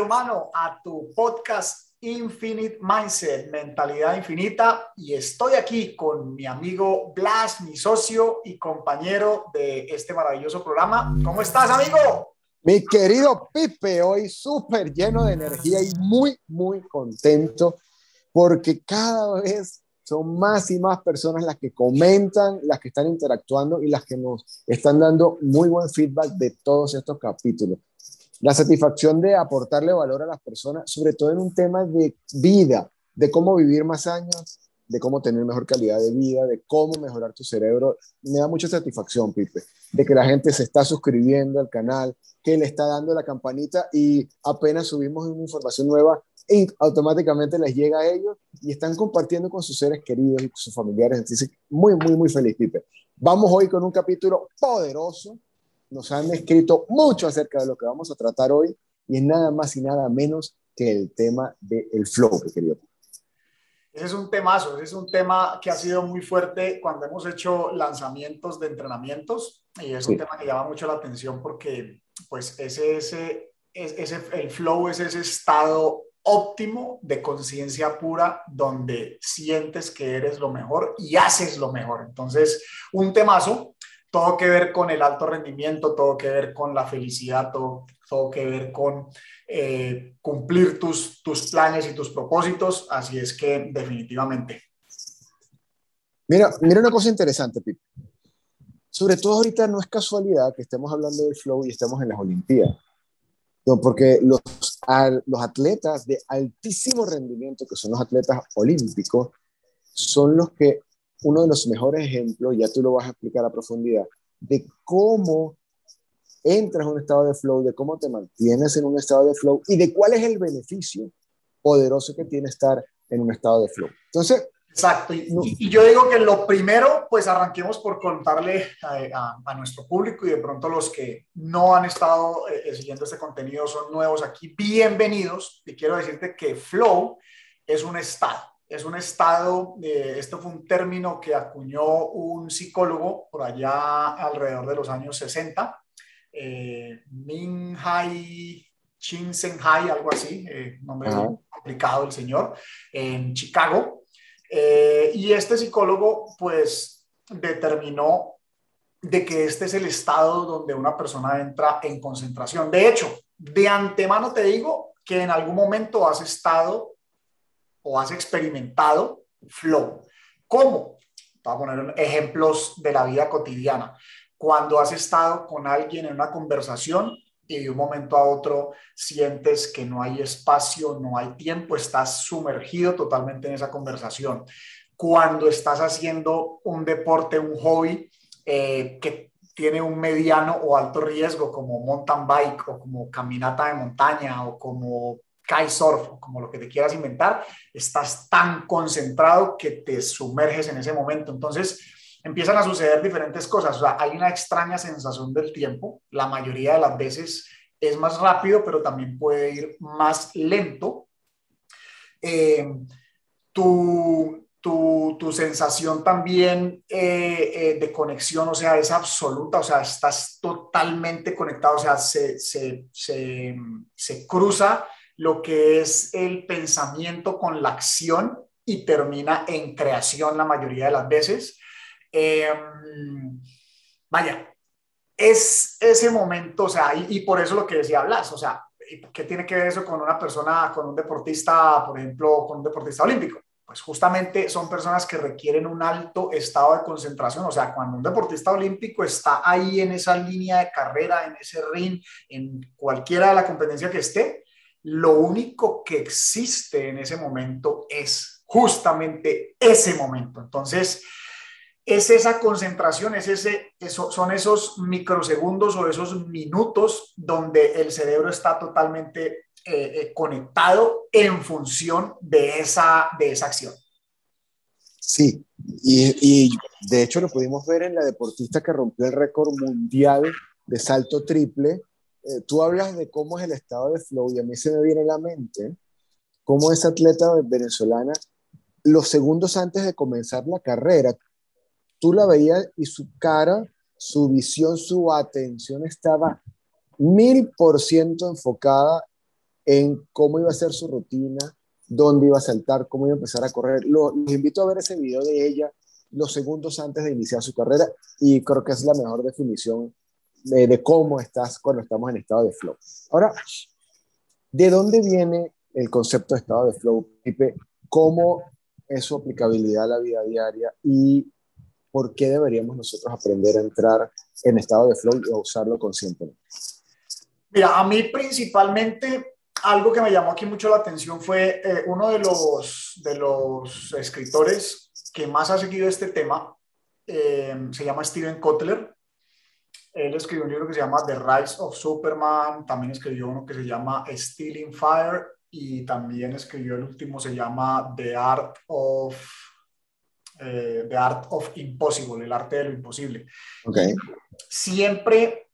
Superhumano, a tu podcast Infinite Mindset, Mentalidad Infinita. Y estoy aquí con mi amigo Blas, mi socio y compañero de este maravilloso programa. ¿Cómo estás, amigo? Mi querido Pipe, hoy súper lleno de energía y muy, muy contento porque cada vez son más y más personas las que comentan, las que están interactuando y las que nos están dando muy buen feedback de todos estos capítulos la satisfacción de aportarle valor a las personas, sobre todo en un tema de vida, de cómo vivir más años, de cómo tener mejor calidad de vida, de cómo mejorar tu cerebro. Me da mucha satisfacción, Pipe, de que la gente se está suscribiendo al canal, que le está dando la campanita y apenas subimos una información nueva, y automáticamente les llega a ellos y están compartiendo con sus seres queridos y sus familiares. Entonces, muy, muy, muy feliz, Pipe. Vamos hoy con un capítulo poderoso nos han escrito mucho acerca de lo que vamos a tratar hoy y es nada más y nada menos que el tema del flow, querido. Ese es un temazo, ese es un tema que ha sido muy fuerte cuando hemos hecho lanzamientos de entrenamientos y es un tema que llama mucho la atención porque pues ese, ese, ese, el flow es ese estado óptimo de conciencia pura donde sientes que eres lo mejor y haces lo mejor. Entonces, un temazo todo que ver con el alto rendimiento, todo que ver con la felicidad, todo, todo que ver con eh, cumplir tus, tus planes y tus propósitos. Así es que definitivamente. Mira, mira una cosa interesante, Pipe. Sobre todo ahorita no es casualidad que estemos hablando del flow y estemos en las Olimpiadas. No, porque los, los atletas de altísimo rendimiento, que son los atletas olímpicos, son los que uno de los mejores ejemplos, ya tú lo vas a explicar a profundidad, de cómo entras en un estado de flow, de cómo te mantienes en un estado de flow y de cuál es el beneficio poderoso que tiene estar en un estado de flow. Entonces, Exacto, y, yo digo que lo primero, pues arranquemos por contarle a, nuestro público y de pronto los que no han estado eh, eh, siguiendo este contenido son nuevos aquí, bienvenidos. Y quiero decirte que flow es un estado es un estado, eh, esto fue un término que acuñó un psicólogo por allá alrededor de los años 60, eh, Min Hai Chin Sen Hai, algo así, eh, nombre complicado el señor, en Chicago. Eh, y este psicólogo pues determinó de que este es el estado donde una persona entra en concentración. De hecho, de antemano te digo que en algún momento has estado o has experimentado flow. ¿Cómo? Voy a poner ejemplos de la vida cotidiana. Cuando has estado con alguien en una conversación y de un momento a otro sientes que no hay espacio, no hay tiempo, estás sumergido totalmente en esa conversación. Cuando estás haciendo un deporte, un hobby eh, que tiene un mediano o alto riesgo, como mountain bike o como caminata de montaña o como kitesurf, como lo que te quieras inventar, estás tan concentrado que te sumerges en ese momento. Entonces, empiezan a suceder diferentes cosas. O sea, hay una extraña sensación del tiempo. La mayoría de las veces es más rápido, pero también puede ir más lento. Eh, tu, tu, tu, sensación también eh, eh, de conexión, o sea, es absoluta, o sea, estás totalmente conectado, o sea, se, se, se, se cruza lo que es el pensamiento con la acción y termina en creación la mayoría de las veces. Em, vaya, es ese momento, o sea, y, por eso lo que decía Blas, o sea, ¿qué tiene que ver eso con una persona, con un deportista, por ejemplo, con un deportista olímpico? Pues justamente son personas que requieren un alto estado de concentración, o sea, cuando un deportista olímpico está ahí en esa línea de carrera, en ese ring, en cualquiera de la competencia que esté, lo único que existe en ese momento es justamente ese momento. Entonces, es esa concentración, es ese, eso, son esos microsegundos o esos minutos donde el cerebro está totalmente eh, eh, conectado en función de esa, de esa acción. Sí, y, y de hecho lo pudimos ver en la deportista que rompió el récord mundial de salto triple, eh, tú hablas de cómo es el estado de flow y a mí se me viene a la mente cómo esa atleta venezolana, los segundos antes de comenzar la carrera, tú la veías y su cara, su visión, su atención estaba mil por ciento enfocada en cómo iba a ser su rutina, dónde iba a saltar, cómo iba a empezar a correr. Los, invito a ver ese video de ella los segundos antes de iniciar su carrera y creo que es la mejor definición de, cómo estás cuando estamos en estado de flow. Ahora, ¿de dónde viene el concepto de estado de flow, Pipe? ¿Cómo es su aplicabilidad a la vida diaria y por qué deberíamos nosotros aprender a entrar en estado de flow y a usarlo conscientemente? Mira, a mí principalmente algo que me llamó aquí mucho la atención fue eh, uno de los, de los escritores que más ha seguido este tema, eh, se llama Steven Kotler. Él escribió un libro que se llama The Rise of Superman, también escribió uno que se llama Stealing Fire y también escribió el último, se llama The Art of, eh, The Art of Impossible, el arte de lo imposible. Okay. Siempre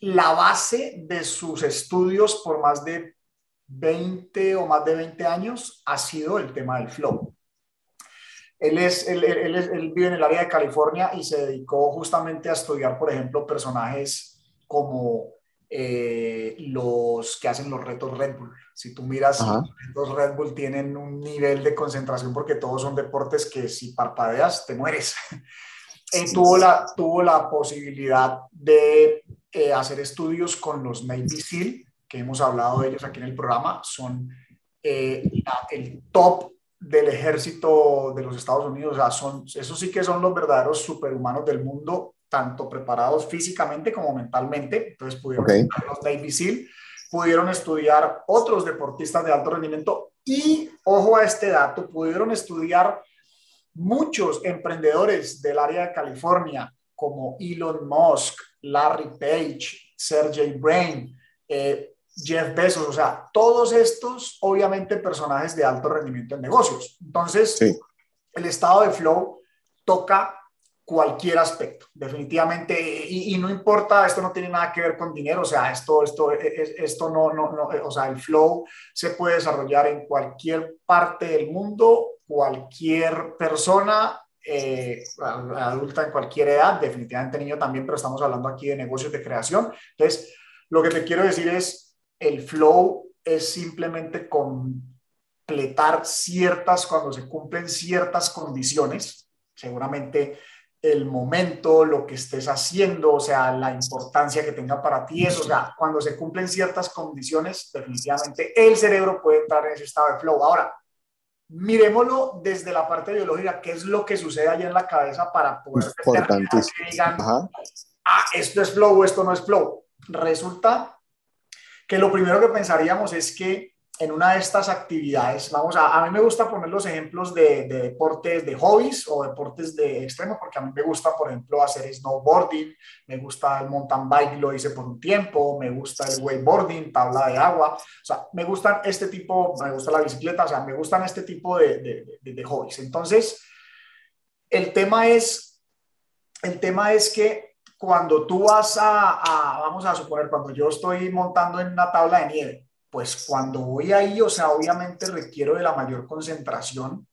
la base de sus estudios por más de 20 o más de 20 años ha sido el tema del flow. Él, es, él, él, vive en el área de California y se dedicó justamente a estudiar, por ejemplo, personajes como eh, los que hacen los retos Red Bull. Si tú miras, los Red Bull tienen un nivel de concentración porque todos son deportes que si parpadeas te mueres. Él tuvo la, tuvo la posibilidad de eh, hacer estudios con los Navy SEAL, que hemos hablado de ellos aquí en el programa, son eh, el top del ejército de los Estados Unidos, o sea, son, esos sí que son los verdaderos superhumanos del mundo, tanto preparados físicamente como mentalmente, entonces pudieron estudiar los Navy SEAL, pudieron estudiar otros deportistas de alto rendimiento y, ojo a este dato, pudieron estudiar muchos emprendedores del área de California, como Elon Musk, Larry Page, Sergey Brin, eh, Jeff Bezos, o sea, todos estos obviamente personajes de alto rendimiento en negocios. Entonces, el estado de flow toca cualquier aspecto, definitivamente, y, no importa, esto no tiene nada que ver con dinero, o sea, esto, esto, e, e, esto no, no, no, o sea, el flow se puede desarrollar en cualquier parte del mundo, cualquier persona, eh, adulta en cualquier edad, definitivamente niño también, pero estamos hablando aquí de negocios de creación. Entonces, lo que te quiero decir es, el flow es simplemente completar ciertas, cuando se cumplen ciertas condiciones, seguramente el momento, lo que estés haciendo, o sea, la importancia que tenga para ti eso, o sea, cuando se cumplen ciertas condiciones, definitivamente el cerebro puede entrar en ese estado de flow. Ahora, miremoslo desde la parte biológica, qué es lo que sucede allá en la cabeza para poder que digan, ah, esto es flow o esto no es flow. Resulta que lo primero que pensaríamos es que en una de estas actividades, vamos a, a mí me gusta poner los ejemplos de, deportes de hobbies o deportes de extremo, porque a mí me gusta, por ejemplo, hacer snowboarding, me gusta el mountain bike, lo hice por un tiempo, me gusta el wakeboarding, tabla de agua, o sea, me gustan este tipo, me gusta la bicicleta, o sea, me gustan este tipo de, de, de hobbies. Entonces, el tema es, el tema es que cuando tú vas a, a, vamos a suponer, cuando yo estoy montando en una tabla de nieve, pues cuando voy ahí, o sea, obviamente requiero de la mayor concentración,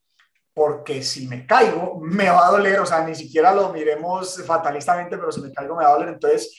porque si me caigo, me va a doler, o sea, ni siquiera lo miremos fatalistamente, pero si me caigo me va a doler. Entonces,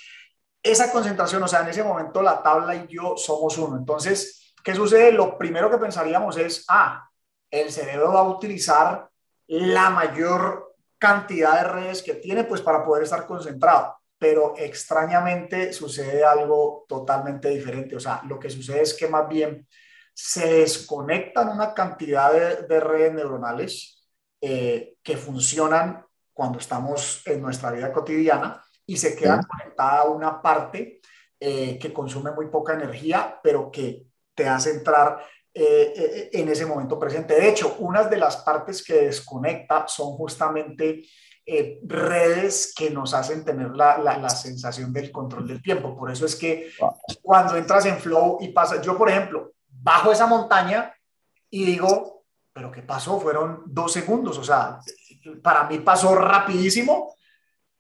esa concentración, o sea, en ese momento la tabla y yo somos uno. Entonces, ¿qué sucede? Lo primero que pensaríamos es, ah, el cerebro va a utilizar la mayor cantidad de redes que tiene, pues para poder estar concentrado pero extrañamente sucede algo totalmente diferente. O sea, lo que sucede es que más bien se desconectan una cantidad de, redes neuronales eh, que funcionan cuando estamos en nuestra vida cotidiana y se queda conectada una parte eh, que consume muy poca energía, pero que te hace entrar eh, en ese momento presente. De hecho, unas de las partes que desconecta son justamente eh, redes que nos hacen tener la, la, sensación del control del tiempo. Por eso es que cuando entras en flow y pasa, yo por ejemplo, bajo esa montaña y digo, pero ¿qué pasó? Fueron dos segundos, o sea, para mí pasó rapidísimo,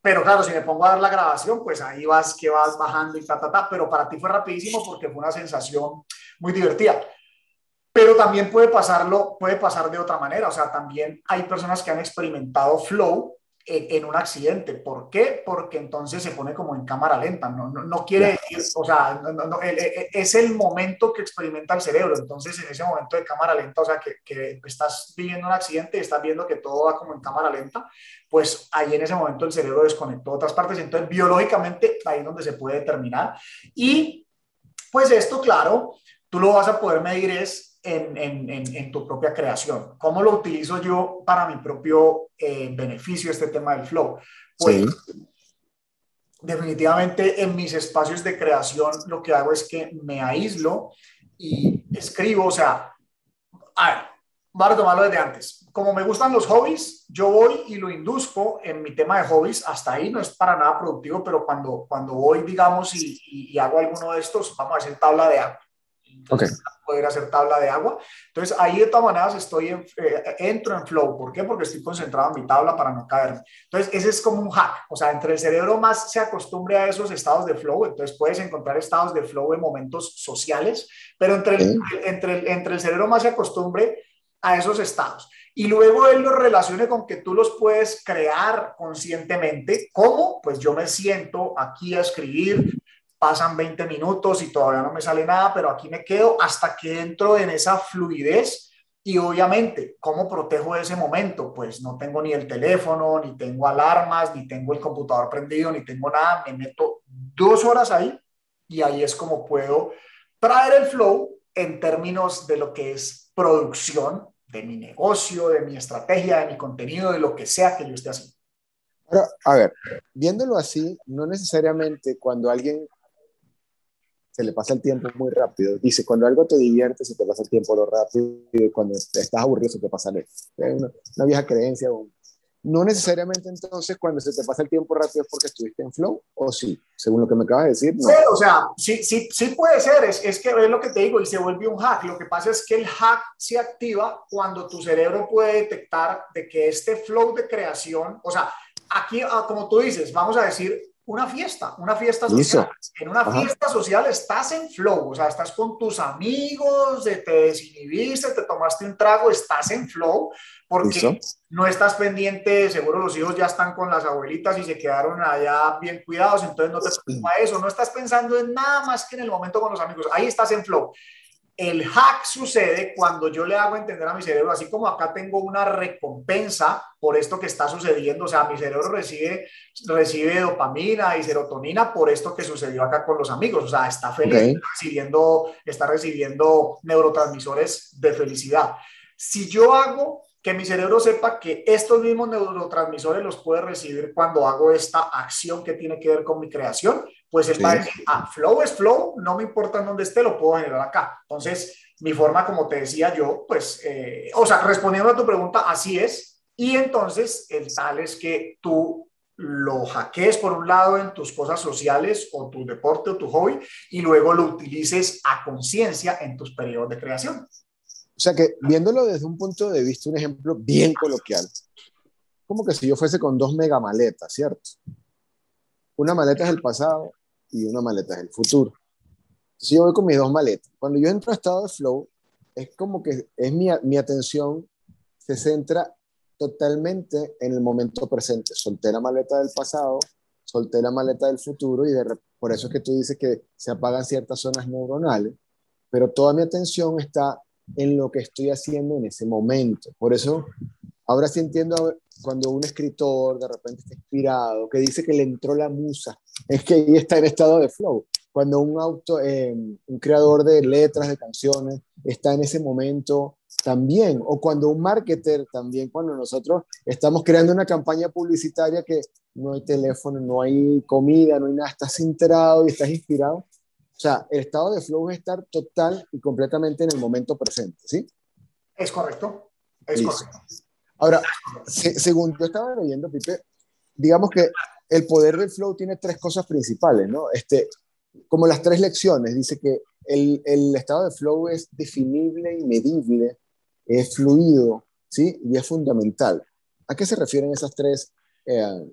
pero claro, si me pongo a dar la grabación, pues ahí vas que vas bajando y ta, ta, ta, pero para ti fue rapidísimo porque fue una sensación muy divertida. Pero también puede pasarlo, puede pasar de otra manera, o sea, también hay personas que han experimentado flow en, un accidente. ¿Por qué? Porque entonces se pone como en cámara lenta. No, no, quiere decir, o sea, es el momento que experimenta el cerebro. Entonces, en ese momento de cámara lenta, o sea, que, que estás viviendo un accidente y estás viendo que todo va como en cámara lenta, pues ahí en ese momento el cerebro desconectó otras partes. Entonces, biológicamente, ahí es donde se puede determinar. Y pues esto, claro, tú lo vas a poder medir es en, en, en, tu propia creación. ¿Cómo lo utilizo yo para mi propio eh, beneficio este tema del flow? Pues definitivamente en mis espacios de creación lo que hago es que me aíslo y escribo, o sea, a ver, voy a tomarlo desde antes. Como me gustan los hobbies, yo voy y lo induzco en mi tema de hobbies. Hasta ahí no es para nada productivo, pero cuando, cuando voy, digamos, y, y hago alguno de estos, vamos a decir tabla de agua okay. poder hacer tabla de agua. Entonces ahí de todas maneras estoy en, eh, entro en flow. ¿Por qué? Porque estoy concentrado en mi tabla para no caerme. Entonces ese es como un hack. O sea, entre el cerebro más se acostumbre a esos estados de flow, entonces puedes encontrar estados de flow en momentos sociales, pero entre el, entre el, entre el cerebro más se acostumbre a esos estados. Y luego él los relacione con que tú los puedes crear conscientemente. ¿Cómo? Pues yo me siento aquí a escribir, pasan 20 minutos y todavía no me sale nada, pero aquí me quedo hasta que entro en esa fluidez. Y obviamente, ¿cómo protejo ese momento? Pues no tengo ni el teléfono, ni tengo alarmas, ni tengo el computador prendido, ni tengo nada. Me meto dos horas ahí y ahí es como puedo traer el flow en términos de lo que es producción de mi negocio, de mi estrategia, de mi contenido, de lo que sea que yo esté haciendo. Pero, a ver, viéndolo así, no necesariamente cuando alguien se le pasa el tiempo muy rápido. Dice, cuando algo te divierte, se te pasa el tiempo lo rápido, y cuando estás aburrido, se te pasa lento. Es una, vieja creencia. No necesariamente entonces cuando se te pasa el tiempo rápido es porque estuviste en flow, o sí, según lo que me acabas de decir. No. Sí, o sea, sí, sí, sí puede ser, es, es que es lo que te digo, y se vuelve un hack. Lo que pasa es que el hack se activa cuando tu cerebro puede detectar de que este flow de creación, o sea, aquí, ah, como tú dices, vamos a decir, una fiesta, una fiesta social. En una fiesta social estás en flow, o sea, estás con tus amigos, te desinhibiste, te tomaste un trago, estás en flow, porque no estás pendiente, seguro los hijos ya están con las abuelitas y se quedaron allá bien cuidados, entonces no te preocupa eso, no estás pensando en nada más que en el momento con los amigos, ahí estás en flow. El hack sucede cuando yo le hago entender a mi cerebro, así como acá tengo una recompensa por esto que está sucediendo, o sea, mi cerebro recibe, recibe dopamina y serotonina por esto que sucedió acá con los amigos, o sea, está feliz, recibiendo, está recibiendo neurotransmisores de felicidad. Si yo hago que mi cerebro sepa que estos mismos neurotransmisores los puede recibir cuando hago esta acción que tiene que ver con mi creación, pues el va ah, flow es flow, no me importa en dónde esté, lo puedo generar acá. Entonces, mi forma, como te decía yo, pues, eh, o sea, respondiendo a tu pregunta, así es. Y entonces, el tal es que tú lo hackees por un lado en tus cosas sociales o tu deporte o tu hobby y luego lo utilices a conciencia en tus periodos de creación. O sea que viéndolo desde un punto de vista, un ejemplo bien coloquial, como que si yo fuese con dos mega maletas, ¿cierto? Una maleta es el pasado y una maleta es el futuro. Entonces yo voy con mis dos maletas. Cuando yo entro a estado de flow, es como que es mi, mi atención se centra totalmente en el momento presente. Solté la maleta del pasado, solté la maleta del futuro y por eso es que tú dices que se apagan ciertas zonas neuronales, pero toda mi atención está en lo que estoy haciendo en ese momento. Por eso, ahora sí entiendo cuando un escritor de repente está inspirado, que dice que le entró la musa, es que ahí está en estado de flow. Cuando un auto, eh, un creador de letras, de canciones, está en ese momento también, o cuando un marketer también, cuando nosotros estamos creando una campaña publicitaria que no hay teléfono, no hay comida, no hay nada, estás enterado y estás inspirado. O sea, el estado de flow es estar total y completamente en el momento presente, ¿sí? Es correcto, es correcto. Ahora, según yo estaba leyendo, Pipe, digamos que el poder del flow tiene tres cosas principales, ¿no? Este, como las tres lecciones, dice que el, el estado de flow es definible y medible, es fluido, ¿sí? Y es fundamental. ¿A qué se refieren esas tres eh,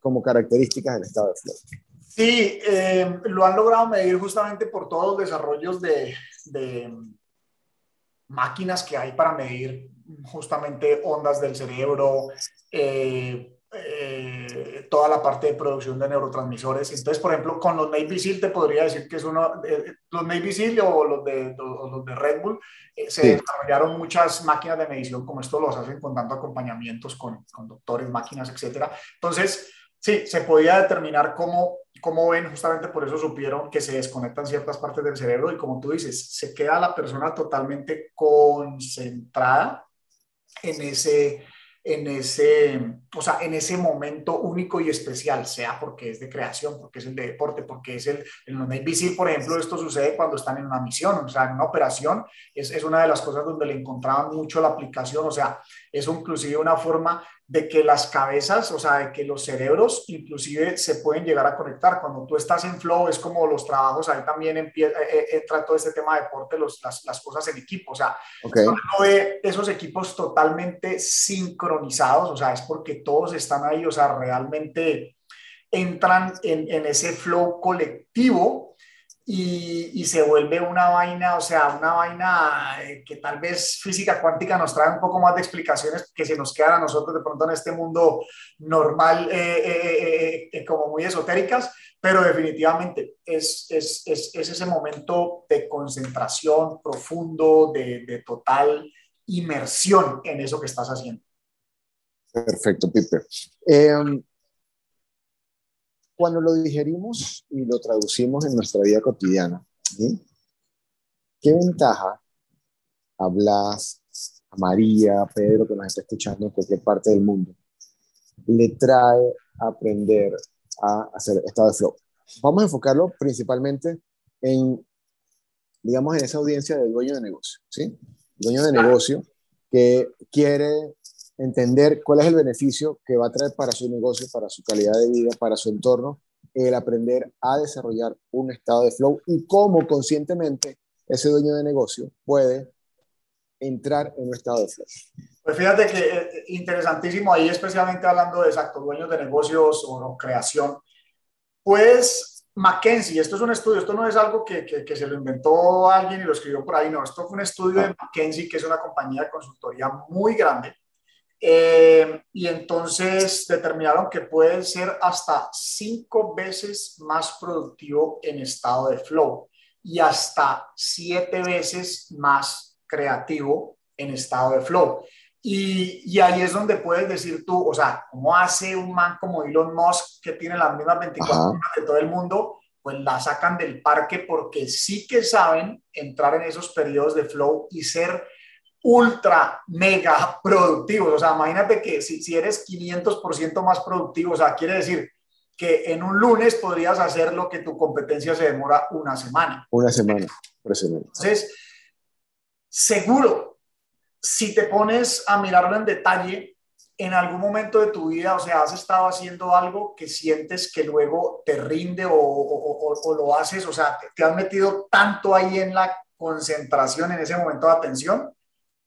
como características del estado de flow? Sí, eh, lo han logrado medir justamente por todos los desarrollos de, de máquinas que hay para medir justamente ondas del cerebro, eh, eh, toda la parte de producción de neurotransmisores. Entonces, por ejemplo, con los Navy SEAL te podría decir que es uno, eh, los Navy SEAL o los de, los de Red Bull, eh, se desarrollaron muchas máquinas de medición como esto los hacen con tanto acompañamientos con, con doctores, máquinas, etcétera. Entonces, sí, se podía determinar cómo, cómo ven, justamente por eso supieron que se desconectan ciertas partes del cerebro y como tú dices, se queda la persona totalmente concentrada en ese en ese, o sea, en ese momento único y especial, sea porque es de creación, porque es el de deporte, porque es el, en Navy SEAL, por ejemplo, esto sucede cuando están en una misión, o sea, en una operación, es, es una de las cosas donde le encontraban mucho la aplicación, o sea, es inclusive una forma de que las cabezas, o sea, de que los cerebros inclusive se pueden llegar a conectar. Cuando tú estás en flow, es como los trabajos, ahí también empieza, eh, eh, entra todo este tema de deporte, los, las, las, cosas en equipo, o sea, okay. uno ve esos equipos totalmente sincronizados, o sea, es porque todos están ahí, o sea, realmente entran en, en ese flow colectivo y, se vuelve una vaina, o sea, una vaina eh, que tal vez física cuántica nos trae un poco más de explicaciones que se nos quedan a nosotros de pronto en este mundo normal, eh, eh, como muy esotéricas, pero definitivamente es, es, es, es, ese momento de concentración profundo, de, de total inmersión en eso que estás haciendo. Perfecto, Pipe. Cuando lo digerimos y lo traducimos en nuestra vida cotidiana, ¿qué ventaja hablas a María, a Pedro, que nos está escuchando en cualquier parte del mundo, le trae a aprender a hacer estado de flow? Vamos a enfocarlo principalmente en, digamos, en esa audiencia del dueño de negocio, ¿sí? dueño de negocio que quiere entender cuál es el beneficio que va a traer para su negocio, para su calidad de vida, para su entorno, el aprender a desarrollar un estado de flow y cómo conscientemente ese dueño de negocio puede entrar en un estado de flow. Pues fíjate que eh, interesantísimo ahí, especialmente hablando de exacto, dueños de negocios o creación. Pues McKenzie, esto es un estudio, esto no es algo que, que, que, se lo inventó alguien y lo escribió por ahí, no, esto fue un estudio de McKenzie, que es una compañía de consultoría muy grande, eh, y entonces determinaron que puede ser hasta cinco veces más productivo en estado de flow y hasta siete veces más creativo en estado de flow. Y, y, ahí es donde puedes decir tú, o sea, ¿cómo hace un man como Elon Musk que tiene las mismas 24 horas de todo el mundo? Pues la sacan del parque porque sí que saben entrar en esos periodos de flow y ser ultra, mega productivos. O sea, imagínate que si, si eres 500% más productivo, o sea, quiere decir que en un lunes podrías hacer lo que tu competencia se demora una semana. Una semana, semana. Entonces, seguro, si te pones a mirarlo en detalle, en algún momento de tu vida, o sea, has estado haciendo algo que sientes que luego te rinde o, o, o, o lo haces, o sea, te, te has metido tanto ahí en la concentración, en ese momento de atención,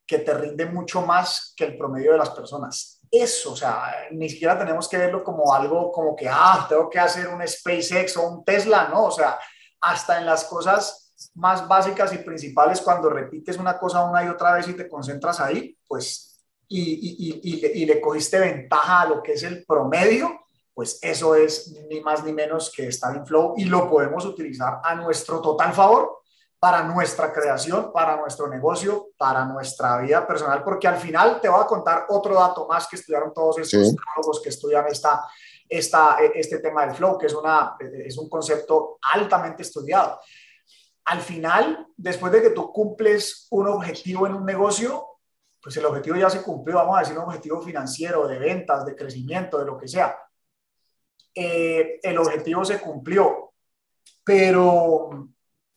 que te rinde mucho más que el promedio de las personas. Eso, o sea, ni siquiera tenemos que verlo como algo como que, ah, tengo que hacer un SpaceX o un Tesla, ¿no? O sea, hasta en las cosas más básicas y principales, cuando repites una cosa una y otra vez y te concentras ahí, pues, y, y le cogiste ventaja a lo que es el promedio, pues eso es ni más ni menos que estar en flow y lo podemos utilizar a nuestro total favor para nuestra creación, para nuestro negocio, para nuestra vida personal, porque al final te voy a contar otro dato más que estudiaron todos estos sí. que estudian esta, esta, este tema del flow, que es, una, es un concepto altamente estudiado. Al final, después de que tú cumples un objetivo en un negocio, pues el objetivo ya se cumplió, vamos a decir un objetivo financiero, de ventas, de crecimiento, de lo que sea. Eh, el objetivo se cumplió, pero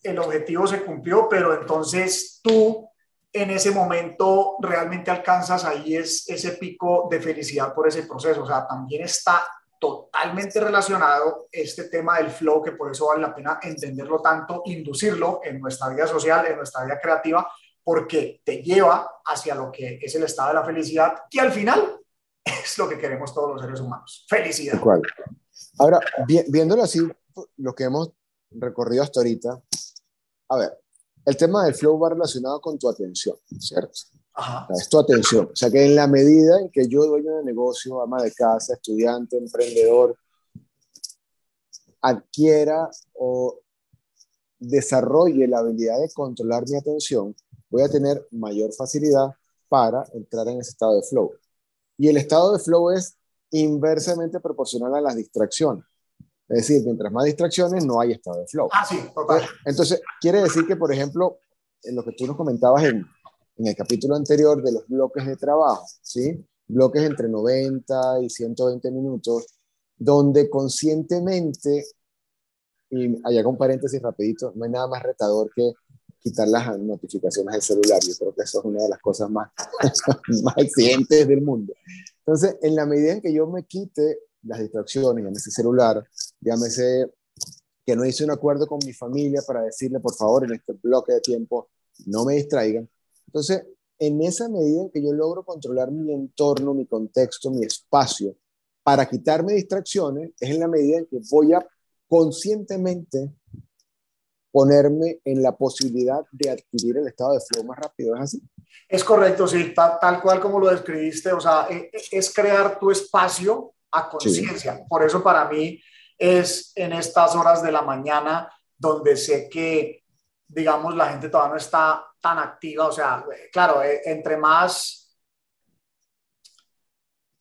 el objetivo se cumplió, pero entonces tú en ese momento realmente alcanzas ahí es, ese pico de felicidad por ese proceso. O sea, también está totalmente relacionado este tema del flow, que por eso vale la pena entenderlo tanto, inducirlo en nuestra vida social, en nuestra vida creativa, porque te lleva hacia lo que es el estado de la felicidad, que al final es lo que queremos todos los seres humanos. Felicidad. Ahora, viéndolo así, lo que hemos recorrido hasta ahorita, a ver, el tema del flow va relacionado con tu atención, ¿cierto? Es tu atención. O sea que en la medida en que yo, dueño de negocio, ama de casa, estudiante, emprendedor, adquiera o desarrolle la habilidad de controlar mi atención, voy a tener mayor facilidad para entrar en ese estado de flow. Y el estado de flow es inversamente proporcional a las distracciones. Es decir, mientras más distracciones, no hay estado de flow. Ah, sí, total. Entonces, quiere decir que, por ejemplo, en lo que tú nos comentabas en, en el capítulo anterior de los bloques de trabajo, ¿sí? Bloques entre 90 y 120 minutos, donde conscientemente, y allá con paréntesis rapidito, no hay nada más retador que quitar las notificaciones del celular. Yo creo que eso es una de las cosas más, más exigentes del mundo. Entonces, en la medida en que yo me quite las distracciones, llámese celular, llámese que no hice un acuerdo con mi familia para decirle, por favor, en este bloque de tiempo, no me distraigan. Entonces, en esa medida en que yo logro controlar mi entorno, mi contexto, mi espacio, para quitarme distracciones, es en la medida en que voy a conscientemente ponerme en la posibilidad de adquirir el estado de flow más rápido. ¿Es así? Es correcto, sí, tal, cual como lo describiste. O sea, e, e, es crear tu espacio a conciencia. Por eso para mí es en estas horas de la mañana donde sé que, digamos, la gente todavía no está tan activa. O sea, claro, e, entre más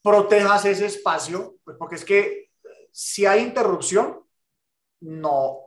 protejas ese espacio, pues porque es que si hay interrupción, no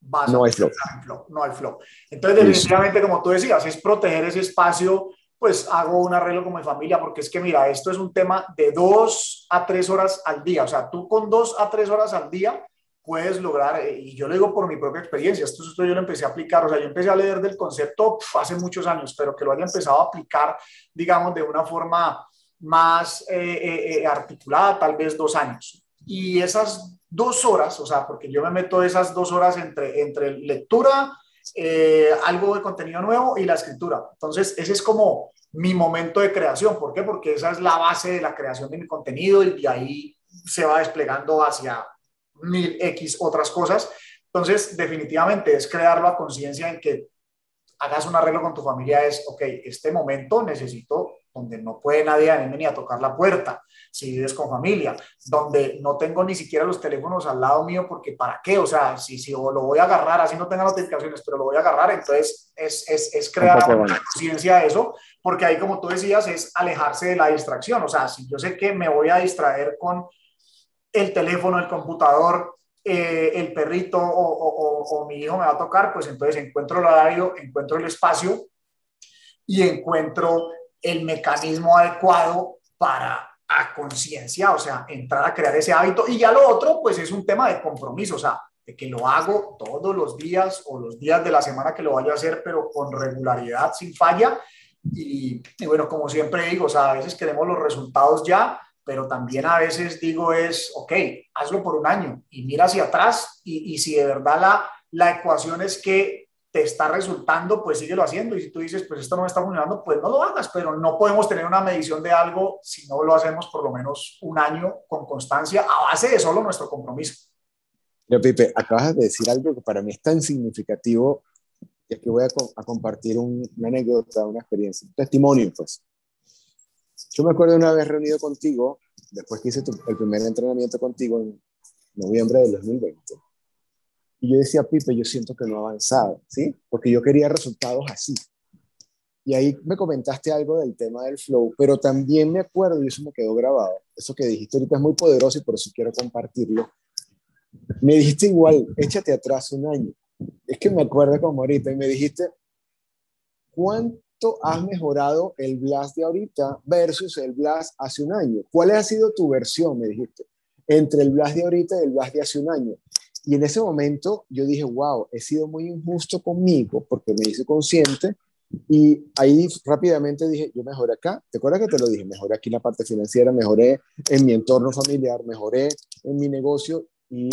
vas no hay flow. flow. No hay flow. Entonces, definitivamente, como tú decías, es proteger ese espacio pues hago un arreglo con mi familia, porque es que mira, esto es un tema de dos a tres horas al día, o sea, tú con dos a tres horas al día puedes lograr, eh, y yo lo digo por mi propia experiencia, esto, esto yo lo empecé a aplicar, o sea, yo empecé a leer del concepto hace muchos años, pero que lo haya empezado a aplicar, digamos, de una forma más eh, eh, articulada, tal vez dos años. Y esas dos horas, o sea, porque yo me meto esas dos horas entre, entre lectura, eh, algo de contenido nuevo y la escritura. Entonces, ese es como mi momento de creación. ¿Por qué? Porque esa es la base de la creación de mi contenido y de ahí se va desplegando hacia mil X otras cosas. Entonces, definitivamente es crearlo a conciencia en que hagas un arreglo con tu familia, es, ok, este momento necesito donde no puede nadie venir ni a tocar la puerta, si vives con familia, donde no tengo ni siquiera los teléfonos al lado mío, porque ¿para qué? O sea, si, si lo voy a agarrar, así no tenga notificaciones, pero lo voy a agarrar, entonces es, es, es crear conciencia de eso, porque ahí, como tú decías, es alejarse de la distracción. O sea, si yo sé que me voy a distraer con el teléfono, el computador, eh, el perrito o, o, o, mi hijo me va a tocar, pues entonces encuentro el horario, encuentro el espacio y encuentro el mecanismo adecuado para a conciencia, o sea, entrar a crear ese hábito. Y ya lo otro, pues es un tema de compromiso, o sea, de que lo hago todos los días o los días de la semana que lo vaya a hacer, pero con regularidad, sin falla. Y, bueno, como siempre digo, o sea, a veces queremos los resultados ya, pero también a veces digo es, ok, hazlo por un año y mira hacia atrás y, y si de verdad la, la ecuación es que te está resultando, pues síguelo haciendo. Y si tú dices, pues esto no me está funcionando, pues no lo hagas, pero no podemos tener una medición de algo si no lo hacemos por lo menos un año con constancia a base de solo nuestro compromiso. Pero Pipe, acabas de decir algo que para mí es tan significativo y aquí voy a, compartir una anécdota, una experiencia, un testimonio, pues. Yo me acuerdo una vez reunido contigo, después que hice el primer entrenamiento contigo en noviembre del 2020 y yo decía, Pipe, yo siento que no he avanzado, ¿sí? Porque yo quería resultados así. Y ahí me comentaste algo del tema del flow, pero también me acuerdo, y eso me quedó grabado, eso que dijiste ahorita es muy poderoso y por eso quiero compartirlo. Me dijiste igual, échate atrás un año. Es que me acuerdo como ahorita y me dijiste, ¿cuánto has mejorado el Blast de ahorita versus el Blast hace un año? ¿Cuál ha sido tu versión, me dijiste, entre el Blast de ahorita y el Blast de hace un año? Y en ese momento yo dije, wow, he sido muy injusto conmigo porque me hice consciente y ahí rápidamente dije, yo mejoré acá. ¿Te acuerdas que te lo dije? Mejoré aquí en la parte financiera, mejoré en mi entorno familiar, mejoré en mi negocio y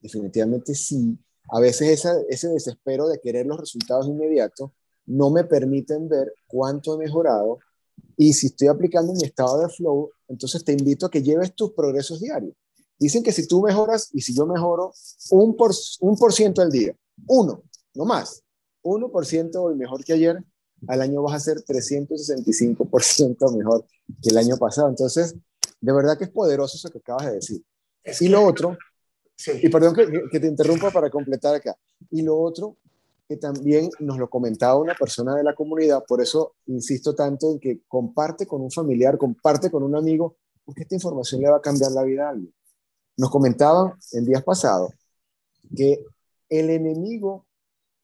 definitivamente sí. A veces esa, ese desespero de querer los resultados inmediatos no me permiten ver cuánto he mejorado y si estoy aplicando mi estado de flow, entonces te invito a que lleves tus progresos diarios. Dicen que si tú mejoras y si yo mejoro un por, un por ciento al día, uno, no más, uno por ciento hoy mejor que ayer, al año vas a ser 365% mejor que el año pasado. Entonces, de verdad que es poderoso eso que acabas de decir. y lo otro, y perdón que, te interrumpa para completar acá, y lo otro que también nos lo comentaba una persona de la comunidad, por eso insisto tanto en que comparte con un familiar, comparte con un amigo, porque esta información le va a cambiar la vida a alguien. Nos comentaban en días pasados que el enemigo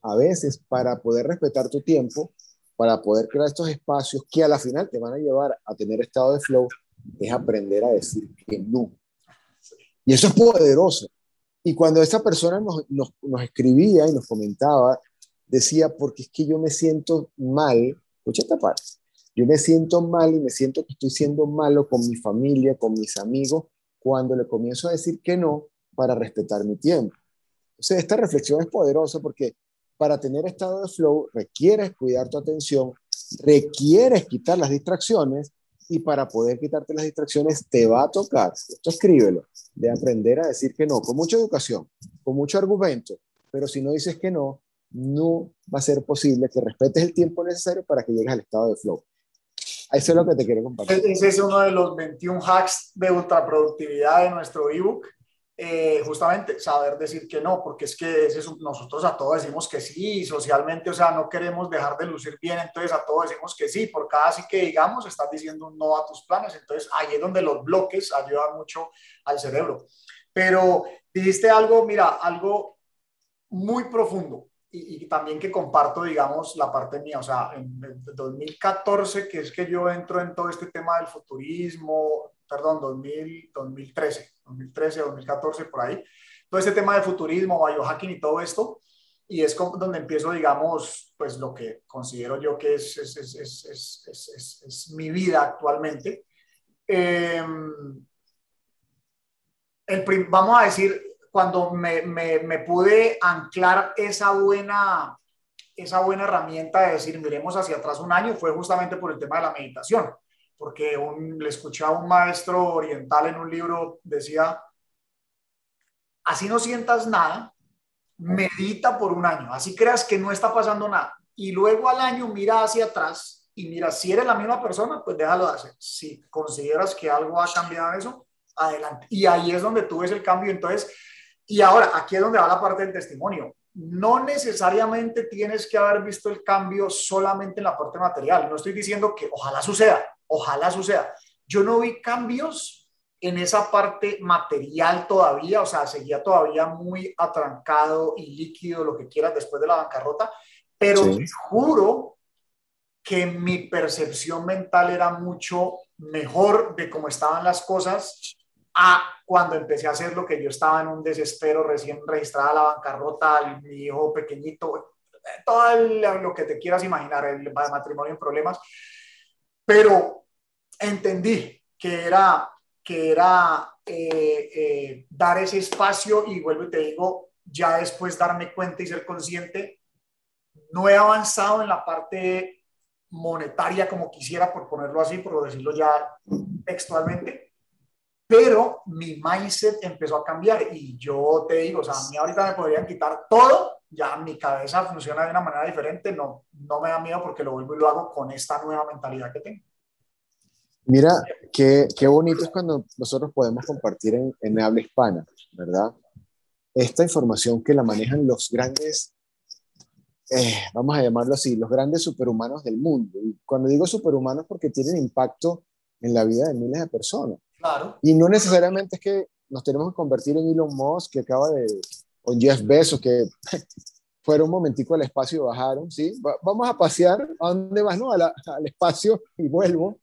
a veces para poder respetar tu tiempo, para poder crear estos espacios que a la final te van a llevar a tener estado de flow, es aprender a decir que no. Y eso es poderoso. Y cuando esa persona nos, nos escribía y nos comentaba, decía, porque es que yo me siento mal, escucha esta parte, yo me siento mal y me siento que estoy siendo malo con mi familia, con mis amigos, cuando le comienzo a decir que no para respetar mi tiempo. Entonces, esta reflexión es poderosa porque para tener estado de flow requieres cuidar tu atención, requieres quitar las distracciones y para poder quitarte las distracciones te va a tocar, esto escríbelo, de aprender a decir que no, con mucha educación, con mucho argumento, pero si no dices que no, no va a ser posible que respetes el tiempo necesario para que llegues al estado de flow. Eso es lo que te quiero compartir. Ese es uno de los 21 hacks de ultraproductividad de nuestro ebook. Eh, justamente saber decir que no, porque es que nosotros a todos decimos que sí, socialmente, o sea, no queremos dejar de lucir bien, entonces a todos decimos que sí, por cada sí que digamos estás diciendo un no a tus planes, entonces ahí es donde los bloques ayudan mucho al cerebro. Pero dijiste algo, mira, algo muy profundo y, y también que comparto, digamos, la parte mía, o sea, en 2014, que es que yo entro en todo este tema del futurismo, perdón, 2000, 2013, 2013, 2014, por ahí. Todo este tema de futurismo, biohacking y todo esto. Y es donde empiezo, digamos, pues lo que considero yo que es, es, es, es mi vida actualmente. Eh, el, vamos a decir, cuando me, me, me, pude anclar esa buena, esa buena herramienta de decir, miremos hacia atrás un año, fue justamente por el tema de la meditación porque un, le escuché a un maestro oriental en un libro, decía, así no sientas nada, medita por un año, así creas que no está pasando nada, y luego al año mira hacia atrás y mira, si eres la misma persona, pues déjalo de hacer. Si consideras que algo ha cambiado en eso, adelante. Y ahí es donde tú ves el cambio. Entonces, y ahora, aquí es donde va la parte del testimonio. No necesariamente tienes que haber visto el cambio solamente en la parte material. No estoy diciendo que ojalá suceda, Ojalá suceda. Yo no vi cambios en esa parte material todavía, o sea, seguía todavía muy atrancado y líquido, lo que quieras, después de la bancarrota, pero te juro que mi percepción mental era mucho mejor de cómo estaban las cosas a cuando empecé a hacer lo que yo estaba en un desespero, recién registrada la bancarrota, mi hijo pequeñito, todo lo que te quieras imaginar, el matrimonio en problemas. Pero entendí que era, que era eh, eh, dar ese espacio y vuelvo y te digo, ya después darme cuenta y ser consciente, no he avanzado en la parte monetaria como quisiera, por ponerlo así, por decirlo ya textualmente, pero mi mindset empezó a cambiar y yo te digo, o sea, a mí ahorita me podrían quitar todo, ya mi cabeza funciona de una manera diferente, no, no me da miedo porque lo vuelvo y lo hago con esta nueva mentalidad que tengo. Mira, qué, qué bonito es cuando nosotros podemos compartir en, en habla hispana, ¿verdad? Esta información que la manejan los grandes, eh, vamos a llamarlo así, los grandes superhumanos del mundo. Y cuando digo superhumanos porque tienen impacto en la vida de miles de personas. Claro. Y no necesariamente es que nos tenemos que convertir en Elon Musk, que acaba de, o Jeff Bezos, que fueron un momentico al espacio y bajaron, ¿sí? vamos a pasear, ¿a dónde vas? No, al espacio y vuelvo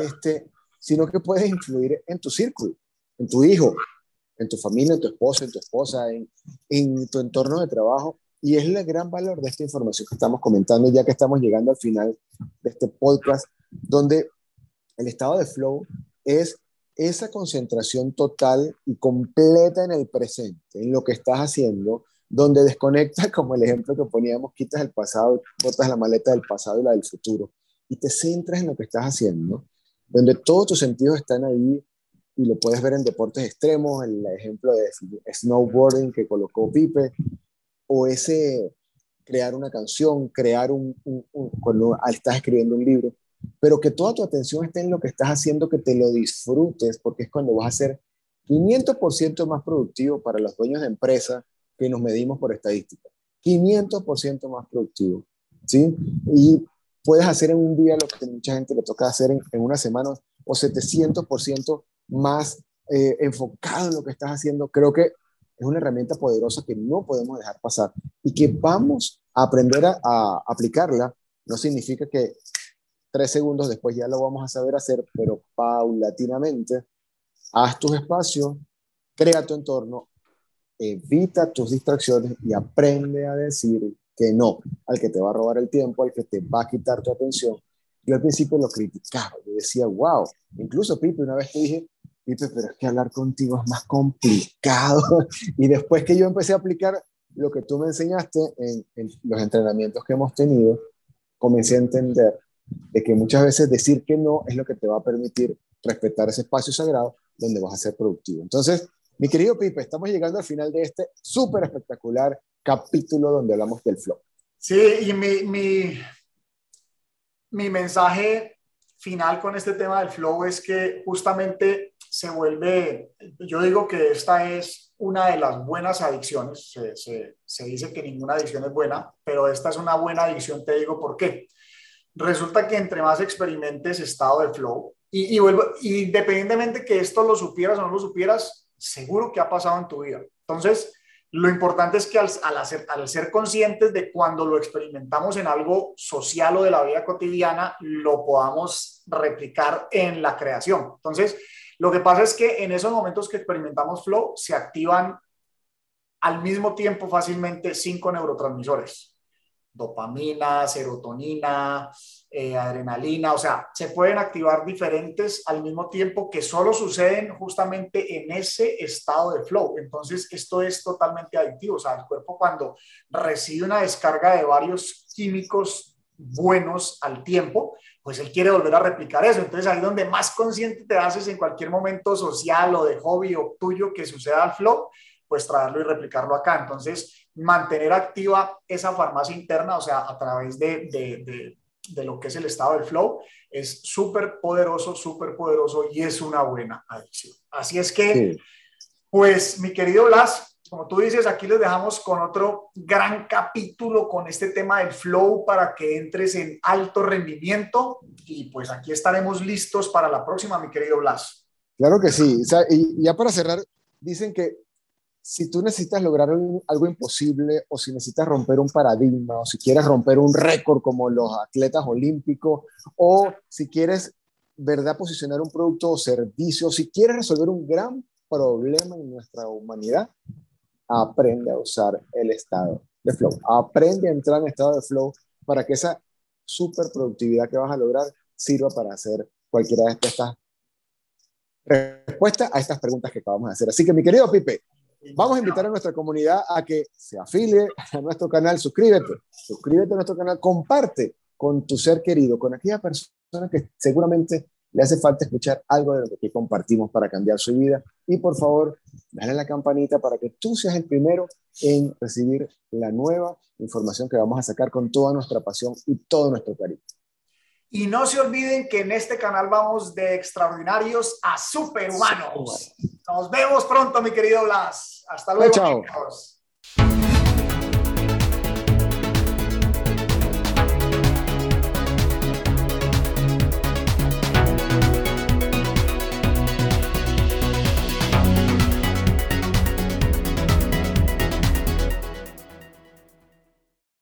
este, sino que puedes influir en tu círculo, en tu hijo, en tu familia, en tu esposa, en tu esposa, en, en tu entorno de trabajo. Y es el gran valor de esta información que estamos comentando, ya que estamos llegando al final de este podcast, donde el estado de flow es esa concentración total y completa en el presente, en lo que estás haciendo, donde desconectas, como el ejemplo que poníamos, quitas el pasado, botas la maleta del pasado y la del futuro, y te centras en lo que estás haciendo, donde todos tus sentidos están ahí y lo puedes ver en deportes extremos, el ejemplo de snowboarding que colocó Pipe, o ese crear una canción, crear un, cuando estás escribiendo un libro, pero que toda tu atención esté en lo que estás haciendo, que te lo disfrutes, porque es cuando vas a ser 500% más productivo para los dueños de empresa que nos medimos por estadística. 500% más productivo, ¿sí? Y puedes hacer en un día lo que mucha gente le toca hacer en, una semana o 700% más eh, enfocado en lo que estás haciendo. Creo que es una herramienta poderosa que no podemos dejar pasar y que vamos a aprender a, aplicarla. No significa que tres segundos después ya lo vamos a saber hacer, pero paulatinamente, haz tus espacios, crea tu entorno, evita tus distracciones y aprende a decir que no al que te va a robar el tiempo, al que te va a quitar tu atención. Yo al principio lo criticaba, yo decía, wow, incluso Pipe, una vez te dije, Pipe, pero es que hablar contigo es más complicado. y después que yo empecé a aplicar lo que tú me enseñaste en, los entrenamientos que hemos tenido, comencé a entender de que muchas veces decir que no es lo que te va a permitir respetar ese espacio sagrado donde vas a ser productivo. Entonces, mi querido Pipe, estamos llegando al final de este súper espectacular capítulo donde hablamos del flow. Sí, y mi, mi, mi mensaje final con este tema del flow es que justamente se vuelve, yo digo que esta es una de las buenas adicciones, se, se, dice que ninguna adicción es buena, pero esta es una buena adicción, te digo por qué. Resulta que entre más experimentes estado de flow, y, y vuelvo, independientemente que esto lo supieras o no lo supieras, seguro que ha pasado en tu vida. Entonces, lo importante es que al, al, ser conscientes de cuando lo experimentamos en algo social o de la vida cotidiana, lo podamos replicar en la creación. Entonces, lo que pasa es que en esos momentos que experimentamos flow, se activan al mismo tiempo fácilmente cinco neurotransmisores. Dopamina, serotonina, eh, adrenalina, o sea, se pueden activar diferentes al mismo tiempo que solo suceden justamente en ese estado de flow. Entonces, esto es totalmente adictivo, o sea, el cuerpo cuando recibe una descarga de varios químicos buenos al tiempo, pues él quiere volver a replicar eso. Entonces ahí donde más consciente te haces en cualquier momento social o de hobby o tuyo que suceda al flow, pues traerlo y replicarlo acá. Entonces, mantener activa esa farmacia interna, o sea, a través de, de, de, lo que es el estado del flow, es súper poderoso, súper poderoso y es una buena adicción. Así es que, pues, mi querido Blas, como tú dices, aquí les dejamos con otro gran capítulo con este tema del flow para que entres en alto rendimiento y pues aquí estaremos listos para la próxima, mi querido Blas. Claro que sí. y ya para cerrar, dicen que si tú necesitas lograr algo imposible o si necesitas romper un paradigma o si quieres romper un récord como los atletas olímpicos o si quieres, ¿verdad?, posicionar un producto o servicio, si quieres resolver un gran problema en nuestra humanidad, aprende a usar el estado de flow. Aprende a entrar en estado de flow para que esa super productividad que vas a lograr sirva para hacer cualquiera de estas respuestas a estas preguntas que acabamos de hacer. Así que, mi querido Pipe, vamos a invitar a nuestra comunidad a que se afilie a nuestro canal, suscríbete, suscríbete a nuestro canal, comparte con tu ser querido, con aquella persona que seguramente le hace falta escuchar algo de lo que compartimos para cambiar su vida. Y por favor, dale la campanita para que tú seas el primero en recibir la nueva información que vamos a sacar con toda nuestra pasión y todo nuestro cariño. Y no se olviden que en este canal vamos de extraordinarios a superhumanos. Nos vemos pronto, mi querido Blas. Hasta luego. Chao.